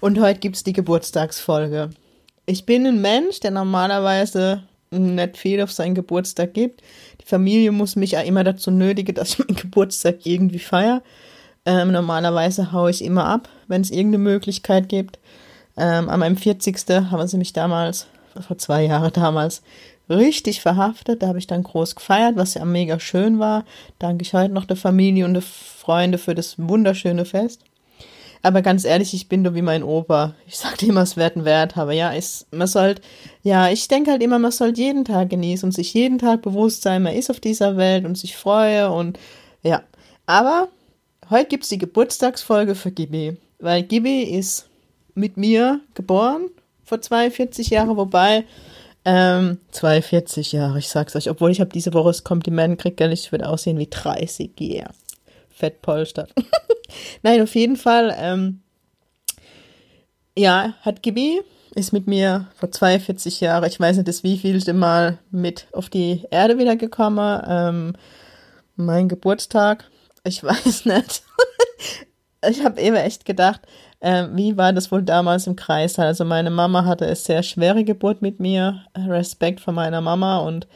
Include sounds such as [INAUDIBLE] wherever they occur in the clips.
und heute gibt es die Geburtstagsfolge. Ich bin ein Mensch, der normalerweise nicht viel auf seinen Geburtstag gibt. Die Familie muss mich ja immer dazu nötigen, dass ich meinen Geburtstag irgendwie feiere. Ähm, normalerweise haue ich immer ab, wenn es irgendeine Möglichkeit gibt. Ähm, an meinem 40. haben sie mich damals, vor zwei Jahren damals, richtig verhaftet. Da habe ich dann groß gefeiert, was ja mega schön war. Danke ich heute noch der Familie und der Freunde für das wunderschöne Fest. Aber ganz ehrlich, ich bin doch wie mein Opa. Ich sagte immer, es wird ein Wert, aber ja, es, man sollte, ja, ich denke halt immer, man sollte jeden Tag genießen und sich jeden Tag bewusst sein, man ist auf dieser Welt und sich freue und ja. Aber heute gibt es die Geburtstagsfolge für Gibi, weil Gibi ist mit mir geboren vor 42 Jahren, wobei ähm, 42 Jahre, ich sag's euch, obwohl ich habe diese Woche das Kompliment gekriegt, ich würde aussehen wie 30, yeah. Fettpolster. [LAUGHS] Nein, auf jeden Fall, ähm, ja, hat Gibi, ist mit mir vor 42 Jahren, ich weiß nicht, das wievielte Mal mit auf die Erde wiedergekommen. Ähm, mein Geburtstag, ich [LAUGHS] weiß nicht. ich habe eben echt gedacht, äh, wie war das wohl damals im Kreis? Also meine Mama hatte eine sehr schwere Geburt mit mir, Respekt vor meiner Mama und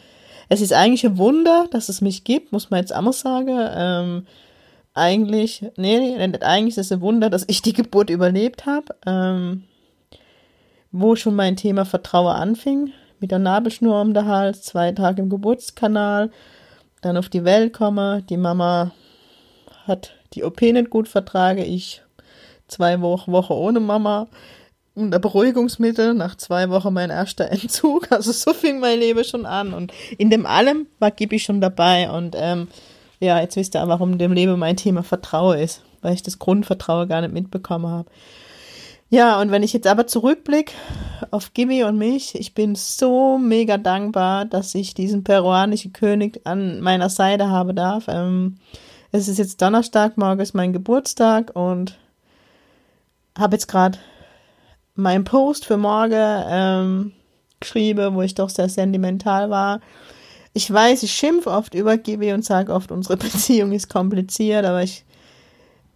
es ist eigentlich ein Wunder, dass es mich gibt, muss man jetzt auch mal sagen. Ähm, eigentlich, nee, eigentlich ist es ein Wunder, dass ich die Geburt überlebt habe, ähm, wo schon mein Thema Vertrauen anfing, mit der Nabelschnur um den Hals, zwei Tage im Geburtskanal, dann auf die Welt komme, die Mama hat die OP nicht gut vertragen, ich zwei Wochen Woche ohne Mama und ein Beruhigungsmittel, nach zwei Wochen mein erster Entzug, [LAUGHS] also so fing mein Leben schon an. Und in dem allem war Gibi schon dabei. Und ähm, ja, jetzt wisst ihr, warum dem Leben mein Thema Vertrauen ist, weil ich das Grundvertrauen gar nicht mitbekommen habe. Ja, und wenn ich jetzt aber zurückblicke auf Gibi und mich, ich bin so mega dankbar, dass ich diesen peruanischen König an meiner Seite habe darf. Ähm, es ist jetzt Donnerstag, morgen ist mein Geburtstag und habe jetzt gerade meinen Post für morgen ähm, geschrieben, wo ich doch sehr sentimental war ich weiß, ich schimpfe oft über Gibi und sage oft, unsere [LAUGHS] Beziehung ist kompliziert, aber ich,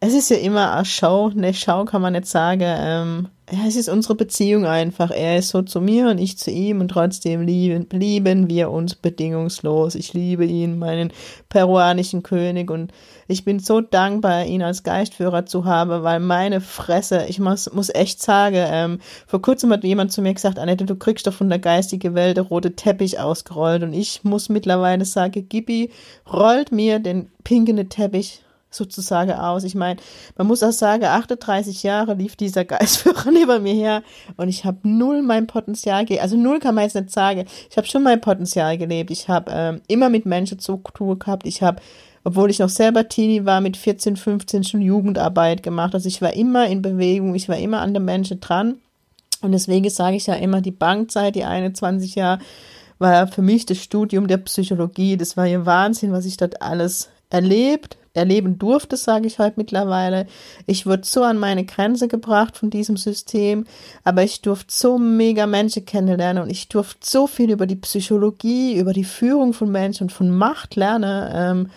es ist ja immer eine Show, eine Show kann man nicht sagen. Ähm, ja, es ist unsere Beziehung einfach. Er ist so zu mir und ich zu ihm und trotzdem lieben, lieben wir uns bedingungslos. Ich liebe ihn, meinen peruanischen König und ich bin so dankbar, ihn als Geistführer zu haben, weil meine Fresse, ich muss, muss echt sagen, ähm, vor kurzem hat jemand zu mir gesagt, Annette, du kriegst doch von der geistigen Welt der rote Teppich ausgerollt und ich muss mittlerweile sagen, Gibi rollt mir den pinken Teppich sozusagen aus. Ich meine, man muss auch sagen, 38 Jahre lief dieser Geistführer [LAUGHS] neben mir her und ich habe null mein Potenzial, ge also null kann man jetzt nicht sagen. Ich habe schon mein Potenzial gelebt. Ich habe ähm, immer mit Menschen zu tun gehabt. Ich habe, obwohl ich noch selber Teenie war, mit 14, 15 schon Jugendarbeit gemacht. Also ich war immer in Bewegung, ich war immer an den Menschen dran. Und deswegen sage ich ja immer, die Bankzeit, die 21 Jahre, war für mich das Studium der Psychologie. Das war ja Wahnsinn, was ich dort alles erlebt, erleben durfte, sage ich heute mittlerweile. Ich wurde so an meine Grenze gebracht von diesem System, aber ich durfte so mega Menschen kennenlernen und ich durfte so viel über die Psychologie, über die Führung von Menschen und von Macht lernen, ähm,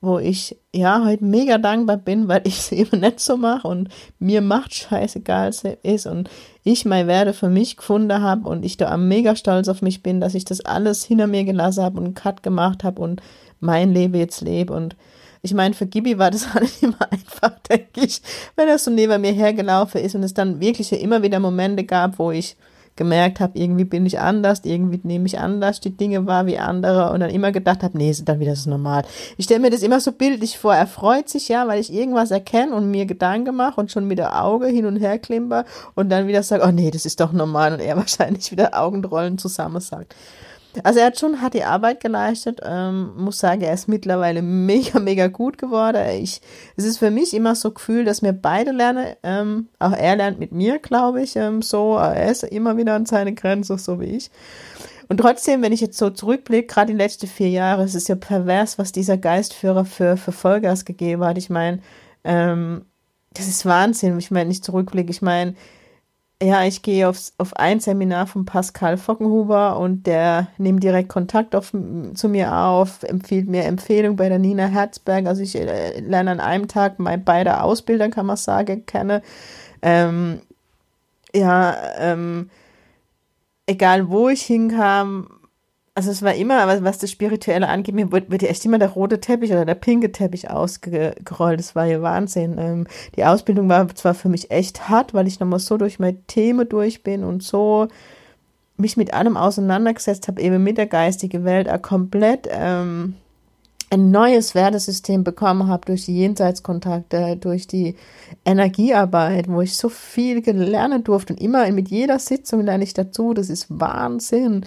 wo ich ja heute mega dankbar bin, weil ich es [LAUGHS] eben nicht so mache und mir Macht scheißegal ist und ich mein Werde für mich gefunden habe und ich da am mega stolz auf mich bin, dass ich das alles hinter mir gelassen habe und einen Cut gemacht habe und mein Leben jetzt lebe und ich meine, für Gibi war das [LAUGHS] halt immer einfach, denke ich, wenn er so neben mir hergelaufen ist und es dann wirklich immer wieder Momente gab, wo ich gemerkt habe, irgendwie bin ich anders, irgendwie nehme ich anders die Dinge wahr wie andere und dann immer gedacht habe, nee, ist dann wieder so normal. Ich stelle mir das immer so bildlich vor. Er freut sich ja, weil ich irgendwas erkenne und mir Gedanken mache und schon mit der Auge hin und her klimper und dann wieder sage, oh nee, das ist doch normal und er [LAUGHS] wahrscheinlich wieder Augenrollen zusammen sagt. Also er hat schon hart die Arbeit geleistet, ähm, muss sagen, er ist mittlerweile mega, mega gut geworden. Ich, es ist für mich immer so Gefühl, dass wir beide lernen, ähm, auch er lernt mit mir, glaube ich, ähm, so, er ist immer wieder an seine Grenze, so wie ich. Und trotzdem, wenn ich jetzt so zurückblicke, gerade die letzten vier Jahre, es ist ja pervers, was dieser Geistführer für, für Vollgas gegeben hat. Ich meine, ähm, das ist Wahnsinn. Ich meine, nicht zurückblicke, ich meine, ja, ich gehe aufs, auf ein Seminar von Pascal Fockenhuber und der nimmt direkt Kontakt auf, zu mir auf, empfiehlt mir Empfehlung bei der Nina Herzberg. Also ich äh, lerne an einem Tag meine beide Ausbilder, kann man sagen, kenne. Ähm, ja, ähm, egal wo ich hinkam, also es war immer, was, das Spirituelle angeht, mir ja echt immer der rote Teppich oder der pinke Teppich ausgerollt. Das war ja Wahnsinn. Ähm, die Ausbildung war zwar für mich echt hart, weil ich nochmal so durch meine Themen durch bin und so mich mit allem auseinandergesetzt habe, eben mit der geistigen Welt, auch komplett ähm, ein neues Wertesystem bekommen habe durch die Jenseitskontakte, durch die Energiearbeit, wo ich so viel lernen durfte und immer mit jeder Sitzung lerne ich dazu. Das ist Wahnsinn.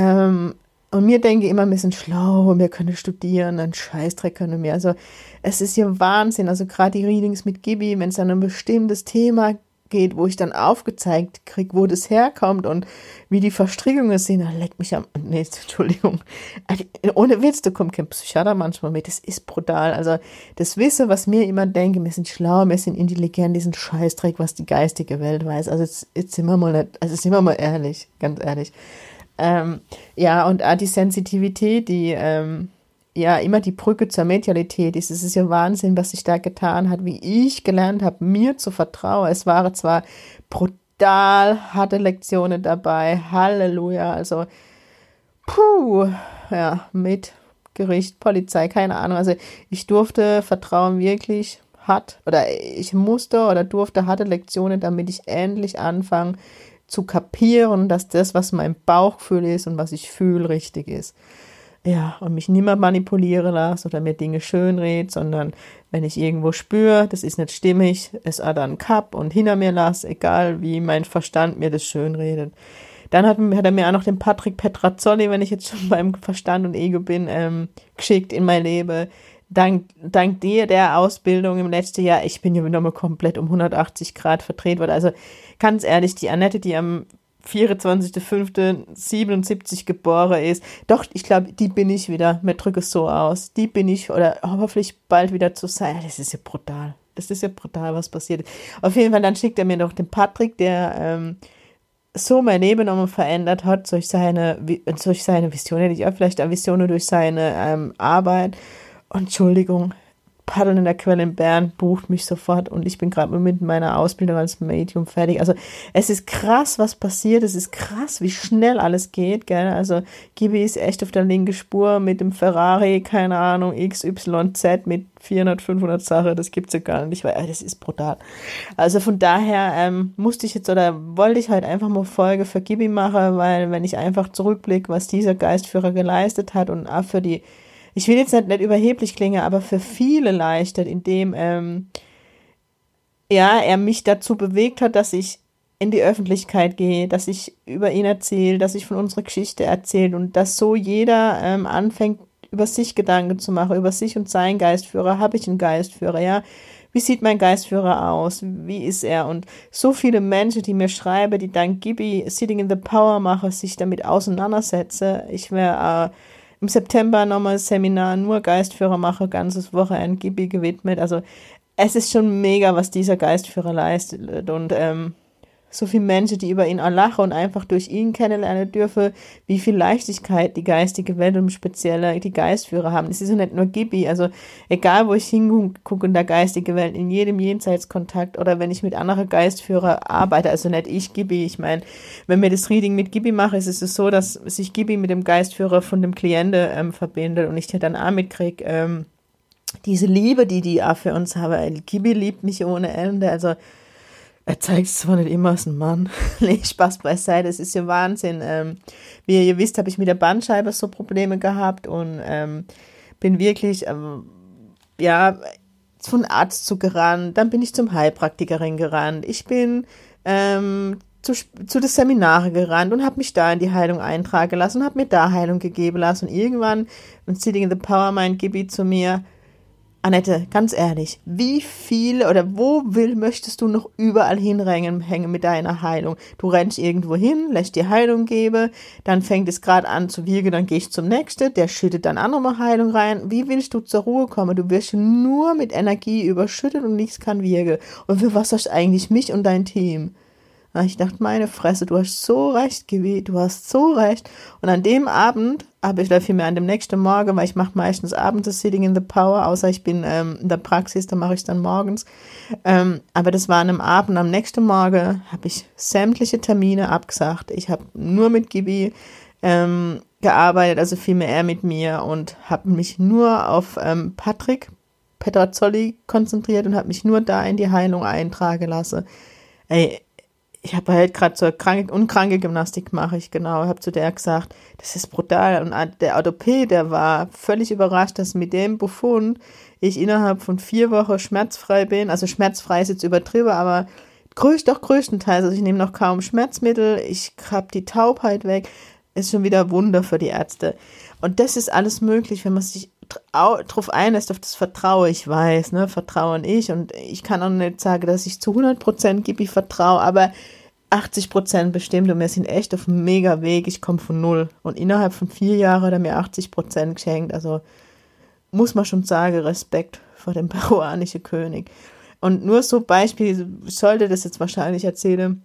Ähm, und mir denke immer ein bisschen schlau, wir können studieren, einen Scheißdreck können wir. Also es ist ja Wahnsinn. Also gerade die Readings mit Gibi, wenn es an ein bestimmtes Thema geht, wo ich dann aufgezeigt kriege, wo das herkommt und wie die Verstrickungen sind, dann leckt mich am. Nee, [LAUGHS] Entschuldigung. Also, ohne Witz, da kommt kein Psychiater manchmal mit. Das ist brutal. Also, das Wissen, was mir immer denke, wir sind schlau, wir sind intelligent, diesen Scheißdreck, was die geistige Welt weiß. Also, jetzt, jetzt sind wir mal nicht, also sind wir mal ehrlich, ganz ehrlich. Ähm, ja, und auch die Sensitivität, die, ähm, ja immer die Brücke zur Medialität ist. Es ist ja Wahnsinn, was sich da getan hat, wie ich gelernt habe, mir zu vertrauen. Es waren zwar brutal harte Lektionen dabei, Halleluja, also puh, ja, mit Gericht, Polizei, keine Ahnung. Also ich durfte Vertrauen wirklich hart oder ich musste oder durfte harte Lektionen, damit ich endlich anfange zu kapieren, dass das, was mein Bauchgefühl ist und was ich fühle, richtig ist ja, und mich nicht mehr manipulieren lasse oder mir Dinge schönred, sondern wenn ich irgendwo spüre, das ist nicht stimmig, es dann Cup und hinter mir lasse, egal wie mein Verstand mir das schönredet. Dann hat, hat er mir auch noch den Patrick Petrazzoli, wenn ich jetzt schon [LAUGHS] beim Verstand und Ego bin, ähm, geschickt in mein Leben. Dank, dank dir, der Ausbildung im letzten Jahr, ich bin ja nochmal komplett um 180 Grad verdreht worden. Also ganz ehrlich, die Annette, die am 24.05.77 geboren ist. Doch, ich glaube, die bin ich wieder. Mir drücke es so aus. Die bin ich oder hoffentlich bald wieder zu sein. Das ist ja brutal. Das ist ja brutal, was passiert. Auf jeden Fall, dann schickt er mir noch den Patrick, der ähm, so mein Leben nochmal verändert hat durch seine, durch seine Vision, hätte ich auch vielleicht eine Vision durch seine ähm, Arbeit. Entschuldigung, Paddeln in der Quelle in Bern bucht mich sofort und ich bin gerade mit meiner Ausbildung als Medium fertig. Also es ist krass, was passiert. Es ist krass, wie schnell alles geht. Gell? Also Gibi ist echt auf der linken Spur mit dem Ferrari, keine Ahnung, XYZ mit 400, 500 Sachen. Das gibt's ja gar nicht, weil das ist brutal. Also von daher ähm, musste ich jetzt oder wollte ich halt einfach mal Folge für Gibi machen, weil wenn ich einfach zurückblicke, was dieser Geistführer geleistet hat und auch für die ich will jetzt nicht, nicht überheblich klingen, aber für viele leichtet, indem ähm, ja, er mich dazu bewegt hat, dass ich in die Öffentlichkeit gehe, dass ich über ihn erzähle, dass ich von unserer Geschichte erzähle und dass so jeder ähm, anfängt, über sich Gedanken zu machen, über sich und seinen Geistführer. Habe ich einen Geistführer, ja? Wie sieht mein Geistführer aus? Wie ist er? Und so viele Menschen, die mir schreiben, die dank Gibi Sitting in the Power mache, sich damit auseinandersetze. Ich wäre äh, im September nochmal Seminar nur Geistführer mache, ganzes Wochenende Gibi gewidmet. Also es ist schon mega, was dieser Geistführer leistet und ähm, so viele Menschen, die über ihn lachen und einfach durch ihn kennenlernen dürfen, wie viel Leichtigkeit die geistige Welt und speziell die Geistführer haben. Es ist ja nicht nur Gibi, also egal wo ich hingucke in der geistigen Welt, in jedem Jenseitskontakt oder wenn ich mit anderen Geistführer arbeite, also nicht ich Gibi, ich meine, wenn mir das Reading mit Gibi mache, ist es so, dass sich Gibi mit dem Geistführer von dem Klienten ähm, verbindet und ich dann auch mitkriege, ähm, diese Liebe, die die auch für uns haben. Gibi liebt mich ohne Ende, also er zeigt es zwar nicht immer als ein Mann. [LAUGHS] nee, Spaß beiseite, es ist ja Wahnsinn. Ähm, wie ihr wisst, habe ich mit der Bandscheibe so Probleme gehabt und ähm, bin wirklich, ähm, ja, von Arzt zu gerannt. Dann bin ich zum Heilpraktikerin gerannt. Ich bin ähm, zu, zu den Seminare gerannt und habe mich da in die Heilung eintragen lassen und habe mir da Heilung gegeben lassen. Und irgendwann, und Sitting in the Power Mind, Gibi zu mir, Annette, ganz ehrlich, wie viel oder wo will, möchtest du noch überall hinrennen hängen mit deiner Heilung? Du rennst irgendwo hin, lässt dir Heilung geben, dann fängt es gerade an zu wirken, dann gehst zum nächsten, der schüttet dann auch nochmal Heilung rein. Wie willst du zur Ruhe kommen? Du wirst nur mit Energie überschüttet und nichts kann wirken. Und für was hast du eigentlich mich und dein Team? Ich dachte, meine Fresse, du hast so recht, Gibi, du hast so recht. Und an dem Abend habe ich, da vielmehr an dem nächsten Morgen, weil ich mache meistens abends das Sitting in the Power, außer ich bin ähm, in der Praxis, da mache ich es dann morgens. Ähm, aber das war an einem Abend, am nächsten Morgen habe ich sämtliche Termine abgesagt. Ich habe nur mit Gibi ähm, gearbeitet, also vielmehr er mit mir und habe mich nur auf ähm, Patrick Petrazzoli konzentriert und habe mich nur da in die Heilung eintragen lassen. Ey, ich habe halt gerade so kranke, unkranke Gymnastik mache ich genau, habe zu der gesagt, das ist brutal. Und der Orthopäd, der war völlig überrascht, dass mit dem Befund ich innerhalb von vier Wochen schmerzfrei bin. Also schmerzfrei ist jetzt übertrieben, aber größt, doch größtenteils. Also ich nehme noch kaum Schmerzmittel, ich habe die Taubheit weg. Ist schon wieder Wunder für die Ärzte. Und das ist alles möglich, wenn man sich drauf einlässt, auf das Vertrauen, ich weiß, ne, Vertrauen ich. Und ich kann auch nicht sagen, dass ich zu 100% gebe ich vertraue, aber 80% bestimmt. Und wir sind echt auf einem mega Weg, ich komme von null. Und innerhalb von vier Jahren hat er mir 80% geschenkt, also muss man schon sagen, Respekt vor dem [LAUGHS] peruanischen König. Und nur so Beispiel, ich sollte das jetzt wahrscheinlich erzählen,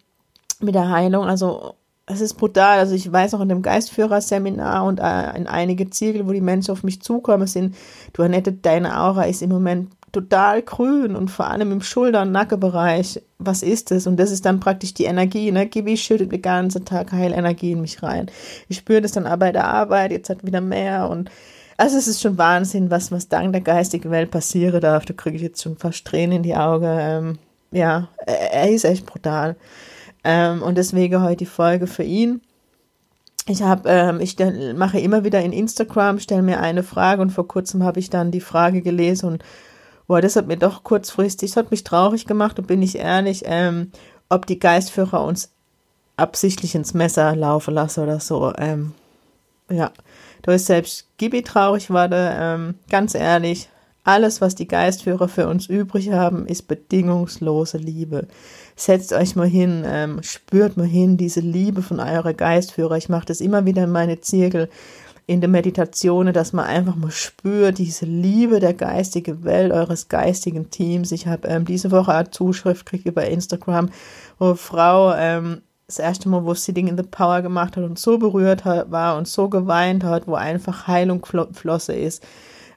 mit der Heilung, also es ist brutal. Also ich weiß auch in dem Geistführerseminar und äh, in einige Ziegel, wo die Menschen auf mich zukommen, sind, du Annette, deine Aura ist im Moment total grün und vor allem im Schulter- und Nackenbereich. Was ist das? Und das ist dann praktisch die Energie. Ne? Gibi schüttet den ganzen Tag Heilenergie in mich rein. Ich spüre das dann auch bei der Arbeit, jetzt hat wieder mehr und also es ist schon Wahnsinn, was, was dank der geistigen Welt passieren darf. Da kriege ich jetzt schon fast Tränen in die Augen. Ähm, ja, er, er ist echt brutal. Ähm, und deswegen heute die Folge für ihn. Ich habe, ähm, ich mache immer wieder in Instagram, stelle mir eine Frage und vor kurzem habe ich dann die Frage gelesen und boah, das hat mir doch kurzfristig, das hat mich traurig gemacht und bin ich ehrlich, ähm, ob die Geistführer uns absichtlich ins Messer laufen lassen oder so. Ähm, ja, da ist selbst Gibi traurig war da, ähm, ganz ehrlich, alles, was die Geistführer für uns übrig haben, ist bedingungslose Liebe setzt euch mal hin, ähm, spürt mal hin diese Liebe von eurer Geistführer. Ich mache das immer wieder in meine Zirkel in der Meditation, dass man einfach mal spürt, diese Liebe der geistigen Welt, eures geistigen Teams. Ich habe ähm, diese Woche eine Zuschrift gekriegt über Instagram, wo eine Frau ähm, das erste Mal, wo Sitting in the Power gemacht hat und so berührt hat, war und so geweint hat, wo einfach Heilung flosse ist.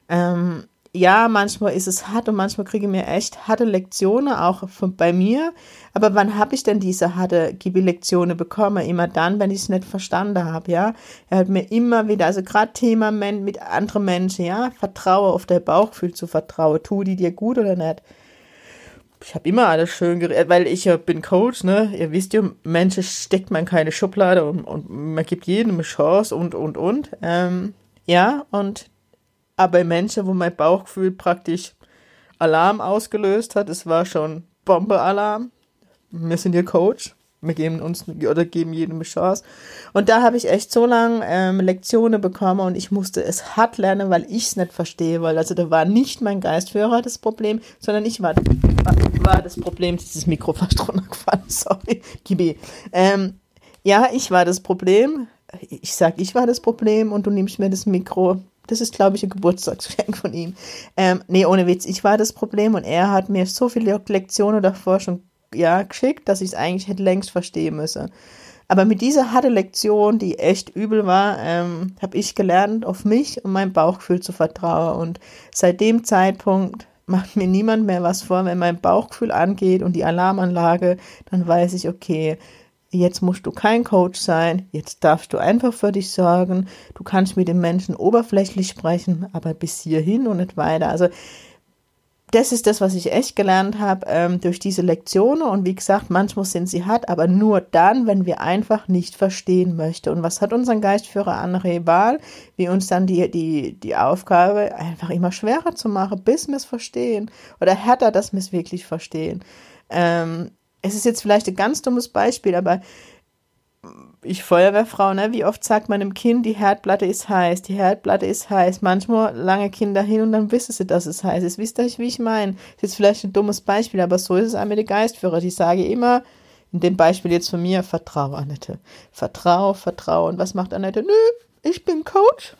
Ähm, ja, manchmal ist es hart und manchmal kriege ich mir echt harte Lektionen, auch von, bei mir. Aber wann habe ich denn diese harte Gibi-Lektionen bekommen? Immer dann, wenn ich es nicht verstanden habe, ja. Er hat mir immer wieder, also gerade Thema mit anderen Menschen, ja, vertraue auf dein Bauchgefühl zu vertrauen. Tu die dir gut oder nicht? Ich habe immer alles schön geredet, weil ich ja bin Coach, ne? Ihr wisst ja, Menschen steckt man keine Schublade und, und man gibt jedem eine Chance und, und, und. Ähm, ja, und aber bei Menschen, wo mein Bauchgefühl praktisch Alarm ausgelöst hat, es war schon Bombe-Alarm. Wir sind ihr Coach. Wir geben uns oder geben jedem eine Chance. Und da habe ich echt so lange ähm, Lektionen bekommen und ich musste es hart lernen, weil ich es nicht verstehe. Weil also da war nicht mein Geistführer das Problem, sondern ich war, war das Problem. Dieses Mikro fast runtergefallen, [LAUGHS] sorry. Gibi. Ähm, ja, ich war das Problem. Ich sag, ich war das Problem und du nimmst mir das Mikro. Das ist, glaube ich, ein Geburtstagsgeschenk von ihm. Ähm, nee, ohne Witz, ich war das Problem und er hat mir so viele Lektionen davor schon ja, geschickt, dass ich es eigentlich hätte längst verstehen müssen. Aber mit dieser harte Lektion, die echt übel war, ähm, habe ich gelernt, auf mich und mein Bauchgefühl zu vertrauen. Und seit dem Zeitpunkt macht mir niemand mehr was vor. Wenn mein Bauchgefühl angeht und die Alarmanlage, dann weiß ich, okay, Jetzt musst du kein Coach sein, jetzt darfst du einfach für dich sorgen. Du kannst mit den Menschen oberflächlich sprechen, aber bis hierhin und nicht weiter. Also das ist das, was ich echt gelernt habe ähm, durch diese Lektionen. Und wie gesagt, manchmal sind sie hart, aber nur dann, wenn wir einfach nicht verstehen möchten. Und was hat unser Geistführer André Wahl? Wie uns dann die, die, die Aufgabe einfach immer schwerer zu machen, bis wir es verstehen. Oder härter, dass wir es wirklich verstehen. Ähm, es ist jetzt vielleicht ein ganz dummes Beispiel, aber ich Feuerwehrfrau, ne, wie oft sagt man dem Kind, die Herdplatte ist heiß, die Herdplatte ist heiß. Manchmal lange Kinder hin und dann wissen sie, dass es heiß ist. Wisst ihr, wie ich meine? ist jetzt vielleicht ein dummes Beispiel, aber so ist es auch mit den Geistführer. Die sage immer, in dem Beispiel jetzt von mir, vertrau Annette. Vertrau, vertrau. Und was macht Annette? Nö, ich bin Coach.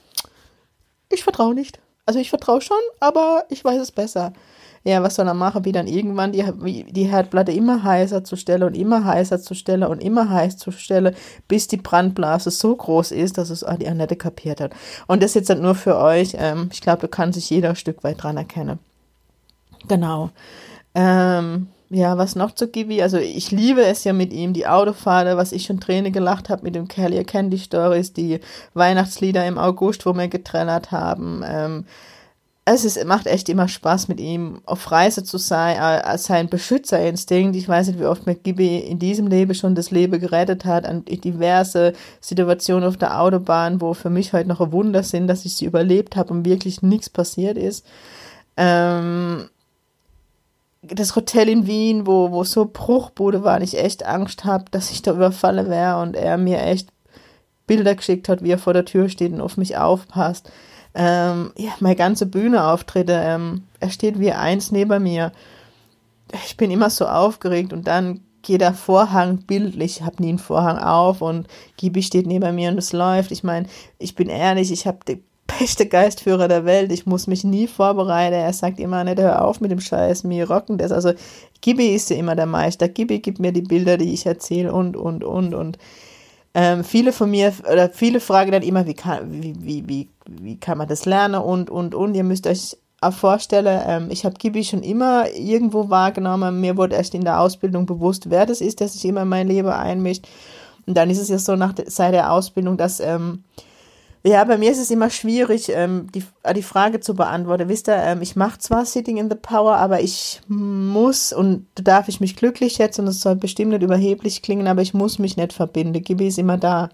Ich vertraue nicht. Also ich vertraue schon, aber ich weiß es besser ja, was soll er machen, wie dann irgendwann die, die Herdplatte immer heißer zu stellen und immer heißer zu stellen und immer heiß zu stellen, bis die Brandblase so groß ist, dass es die Annette kapiert hat. Und das jetzt halt nur für euch. Ähm, ich glaube, da kann sich jeder ein Stück weit dran erkennen. Genau. Ähm, ja, was noch zu Gibi? Also ich liebe es ja mit ihm, die Autofahrt, was ich schon Träne gelacht habe mit dem Kelly Ihr kennt die Stories, die Weihnachtslieder im August, wo wir getrellert haben. Ähm, es ist, macht echt immer Spaß mit ihm auf Reise zu sein, äh, als sein Beschützerinstinkt. Ich weiß nicht, wie oft Gibi in diesem Leben schon das Leben gerettet hat, an diverse Situationen auf der Autobahn, wo für mich heute noch ein Wunder sind, dass ich sie überlebt habe und wirklich nichts passiert ist. Ähm, das Hotel in Wien, wo, wo so Bruchbude war, und ich echt Angst habe, dass ich da überfallen wäre und er mir echt Bilder geschickt hat, wie er vor der Tür steht und auf mich aufpasst ähm, ja, meine ganze Bühneauftritte, ähm, er steht wie eins neben mir. Ich bin immer so aufgeregt und dann geht der Vorhang bildlich, ich habe nie einen Vorhang auf und Gibi steht neben mir und es läuft. Ich meine, ich bin ehrlich, ich habe den beste Geistführer der Welt, ich muss mich nie vorbereiten. Er sagt immer, nicht hör auf mit dem Scheiß, mir rocken das. Also Gibi ist ja immer der Meister. Gibi gibt mir die Bilder, die ich erzähle und, und, und, und ähm, viele von mir, oder viele fragen dann immer, wie kann, wie, wie, wie, wie kann man das lernen und, und, und. Ihr müsst euch auch vorstellen, ähm, ich habe Gibi schon immer irgendwo wahrgenommen. Mir wurde erst in der Ausbildung bewusst, wer das ist, der sich immer in mein Leben einmischt. Und dann ist es ja so nach seit der Ausbildung, dass ähm, ja, bei mir ist es immer schwierig, ähm, die, äh, die Frage zu beantworten. Wisst ihr, ähm, ich mache zwar Sitting in the Power, aber ich muss und da darf ich mich glücklich schätzen und es soll bestimmt nicht überheblich klingen, aber ich muss mich nicht verbinden. Gibi ist immer da.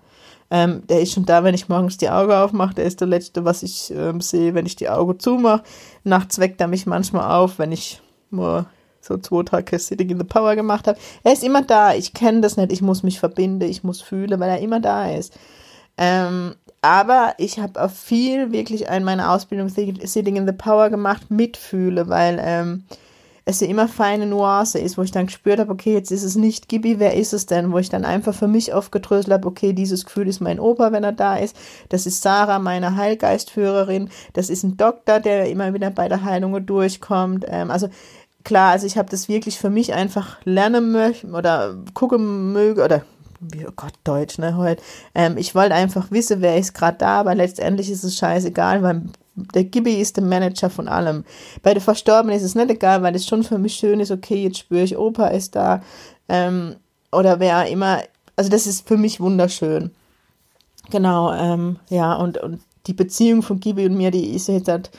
Ähm, der ist schon da, wenn ich morgens die Augen aufmache. Der ist der Letzte, was ich ähm, sehe, wenn ich die Augen zumache. Nachts weckt er mich manchmal auf, wenn ich nur so zwei Tage Sitting in the Power gemacht habe. Er ist immer da. Ich kenne das nicht. Ich muss mich verbinden. Ich muss fühlen, weil er immer da ist. Ähm, aber ich habe auch viel wirklich in meiner Ausbildung Sitting in the Power gemacht, mitfühle, weil ähm, es ja immer feine Nuance ist, wo ich dann gespürt habe, okay, jetzt ist es nicht Gibi, wer ist es denn? Wo ich dann einfach für mich aufgedröselt habe, okay, dieses Gefühl ist mein Opa, wenn er da ist. Das ist Sarah, meine Heilgeistführerin. Das ist ein Doktor, der immer wieder bei der Heilung durchkommt. Ähm, also klar, also ich habe das wirklich für mich einfach lernen möchte oder gucken möge oder wie, oh Gott, Deutsch, ne, heute. Ähm, ich wollte einfach wissen, wer ist gerade da, aber letztendlich ist es scheißegal, weil der Gibi ist der Manager von allem. Bei der Verstorbenen ist es nicht egal, weil es schon für mich schön ist, okay, jetzt spüre ich, Opa ist da, ähm, oder wer immer, also das ist für mich wunderschön. Genau, ähm, ja, und, und die Beziehung von Gibi und mir, die ist jetzt halt,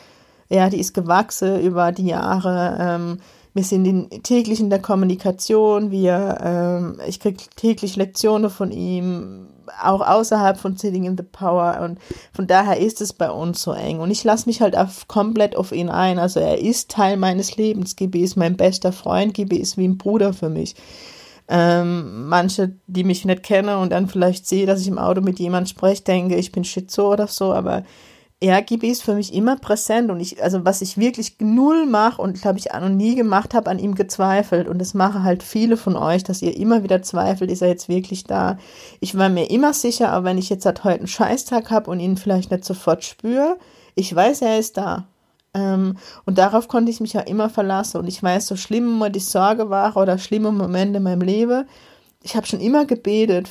ja, die ist gewachsen über die Jahre, ähm, wir sind in, täglich in der Kommunikation, wir, ähm, ich kriege täglich Lektionen von ihm, auch außerhalb von Sitting in the Power. Und von daher ist es bei uns so eng. Und ich lasse mich halt auf, komplett auf ihn ein, also er ist Teil meines Lebens, Gibi ist mein bester Freund, Gibi ist wie ein Bruder für mich. Ähm, manche, die mich nicht kennen und dann vielleicht sehe, dass ich im Auto mit jemandem spreche, denke, ich bin Schizo oder so, aber RGB ist für mich immer präsent und ich, also was ich wirklich null mache und glaube ich noch nie gemacht habe, an ihm gezweifelt und das machen halt viele von euch, dass ihr immer wieder zweifelt, ist er jetzt wirklich da. Ich war mir immer sicher, aber wenn ich jetzt halt heute einen Scheißtag habe und ihn vielleicht nicht sofort spüre, ich weiß, er ist da. Ähm, und darauf konnte ich mich ja immer verlassen und ich weiß, so schlimm immer die Sorge war oder schlimme Momente in meinem Leben, ich habe schon immer gebetet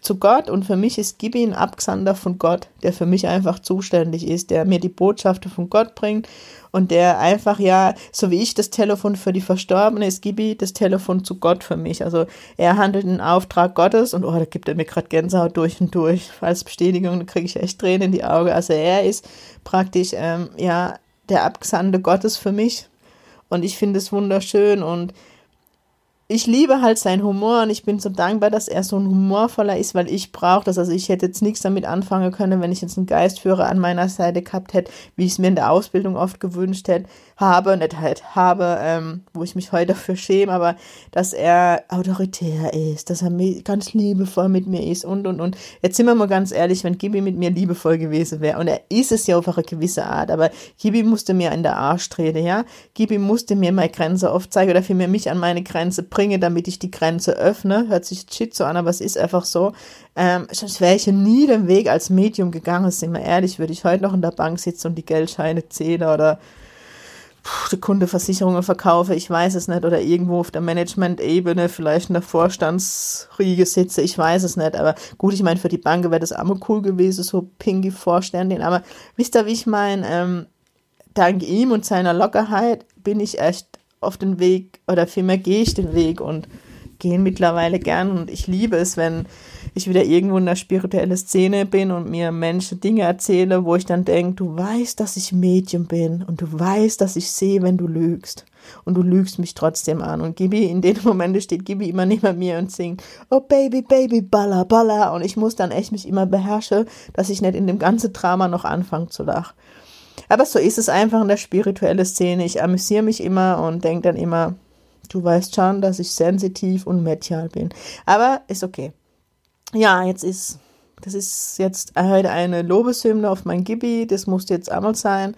zu Gott und für mich ist Gibi ein Abgesandter von Gott, der für mich einfach zuständig ist, der mir die Botschaften von Gott bringt und der einfach, ja, so wie ich das Telefon für die Verstorbene ist, Gibi das Telefon zu Gott für mich. Also er handelt einen Auftrag Gottes und oh, da gibt er mir gerade Gänsehaut durch und durch. Als Bestätigung, da kriege ich echt Tränen in die Augen. Also er ist praktisch, ähm, ja, der Abgesandte Gottes für mich und ich finde es wunderschön und ich liebe halt seinen Humor und ich bin so dankbar, dass er so ein humorvoller ist, weil ich brauche das. Also ich hätte jetzt nichts damit anfangen können, wenn ich jetzt einen Geistführer an meiner Seite gehabt hätte, wie ich es mir in der Ausbildung oft gewünscht hätte, habe, nicht halt habe, ähm, wo ich mich heute dafür schäme, aber dass er autoritär ist, dass er ganz liebevoll mit mir ist und und und. Jetzt sind wir mal ganz ehrlich, wenn Gibi mit mir liebevoll gewesen wäre und er ist es ja auf eine gewisse Art, aber Gibi musste mir in der Arsch treten, ja. Gibi musste mir meine Grenze aufzeigen oder vielmehr mich an meine Grenze bringen, damit ich die Grenze öffne. Hört sich shit so an, aber es ist einfach so. Ähm, sonst wäre ich nie den Weg als Medium gegangen, sind wir ehrlich, würde ich heute noch in der Bank sitzen und die Geldscheine zählen oder die Kundeversicherungen verkaufe, ich weiß es nicht, oder irgendwo auf der Management-Ebene vielleicht in der Vorstandsriege sitze, ich weiß es nicht, aber gut, ich meine, für die Bank wäre das auch mal cool gewesen, so Pinky Vorständin, aber wisst ihr, wie ich meine, ähm, dank ihm und seiner Lockerheit bin ich echt auf den Weg, oder vielmehr gehe ich den Weg und gehe mittlerweile gern und ich liebe es, wenn ich wieder irgendwo in der spirituellen Szene bin und mir Menschen Dinge erzähle, wo ich dann denke, du weißt, dass ich Mädchen bin und du weißt, dass ich sehe, wenn du lügst. Und du lügst mich trotzdem an. Und Gibi, in den Momenten steht Gibi immer neben mir und singt, oh Baby, Baby, balla, balla. Und ich muss dann echt mich immer beherrschen, dass ich nicht in dem ganzen Drama noch anfange zu lachen. Aber so ist es einfach in der spirituellen Szene. Ich amüsiere mich immer und denke dann immer, du weißt schon, dass ich sensitiv und medial bin. Aber ist okay ja, jetzt ist, das ist jetzt heute eine Lobeshymne auf mein Gibi, das muss jetzt einmal sein.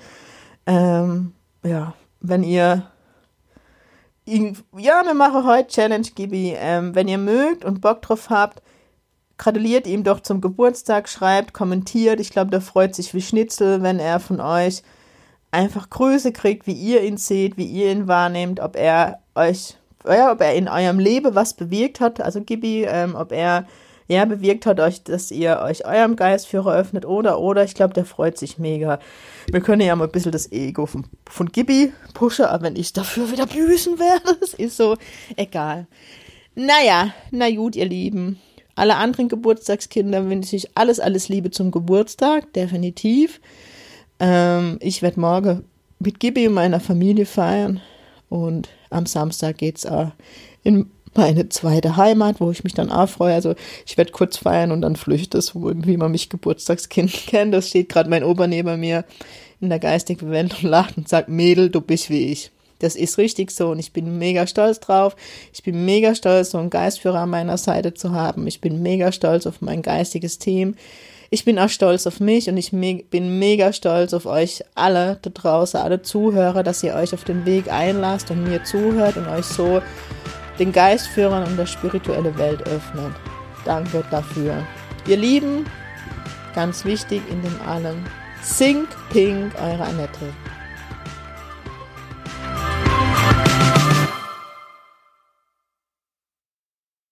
Ähm, ja, wenn ihr, ja, wir machen heute Challenge Gibi. Ähm, wenn ihr mögt und Bock drauf habt, gratuliert ihm doch zum Geburtstag, schreibt, kommentiert. Ich glaube, der freut sich wie Schnitzel, wenn er von euch einfach Grüße kriegt, wie ihr ihn seht, wie ihr ihn wahrnehmt, ob er euch, ja, ob er in eurem Leben was bewirkt hat, also Gibi, ähm, ob er ja, bewirkt hat euch, dass ihr euch eurem Geistführer öffnet oder, oder, ich glaube, der freut sich mega. Wir können ja mal ein bisschen das Ego von, von Gibi pushen, aber wenn ich dafür wieder büßen werde, [LAUGHS] das ist so egal. Naja, na gut, ihr Lieben. Alle anderen Geburtstagskinder wünsche ich alles, alles Liebe zum Geburtstag, definitiv. Ähm, ich werde morgen mit Gibi und meiner Familie feiern und am Samstag geht's auch in meine zweite Heimat, wo ich mich dann auch freue. Also ich werde kurz feiern und dann flüchte so wie man mich Geburtstagskind [LAUGHS] kennt. Das steht gerade mein Opa neben mir in der geistigen Welt und lacht und sagt, Mädel, du bist wie ich. Das ist richtig so und ich bin mega stolz drauf. Ich bin mega stolz, so einen Geistführer an meiner Seite zu haben. Ich bin mega stolz auf mein geistiges Team. Ich bin auch stolz auf mich und ich me bin mega stolz auf euch alle da draußen, alle Zuhörer, dass ihr euch auf den Weg einlasst und mir zuhört und euch so den Geistführern und das spirituelle Welt öffnet. Danke dafür. Ihr Lieben, ganz wichtig in dem allem, Sing Pink, eure Annette.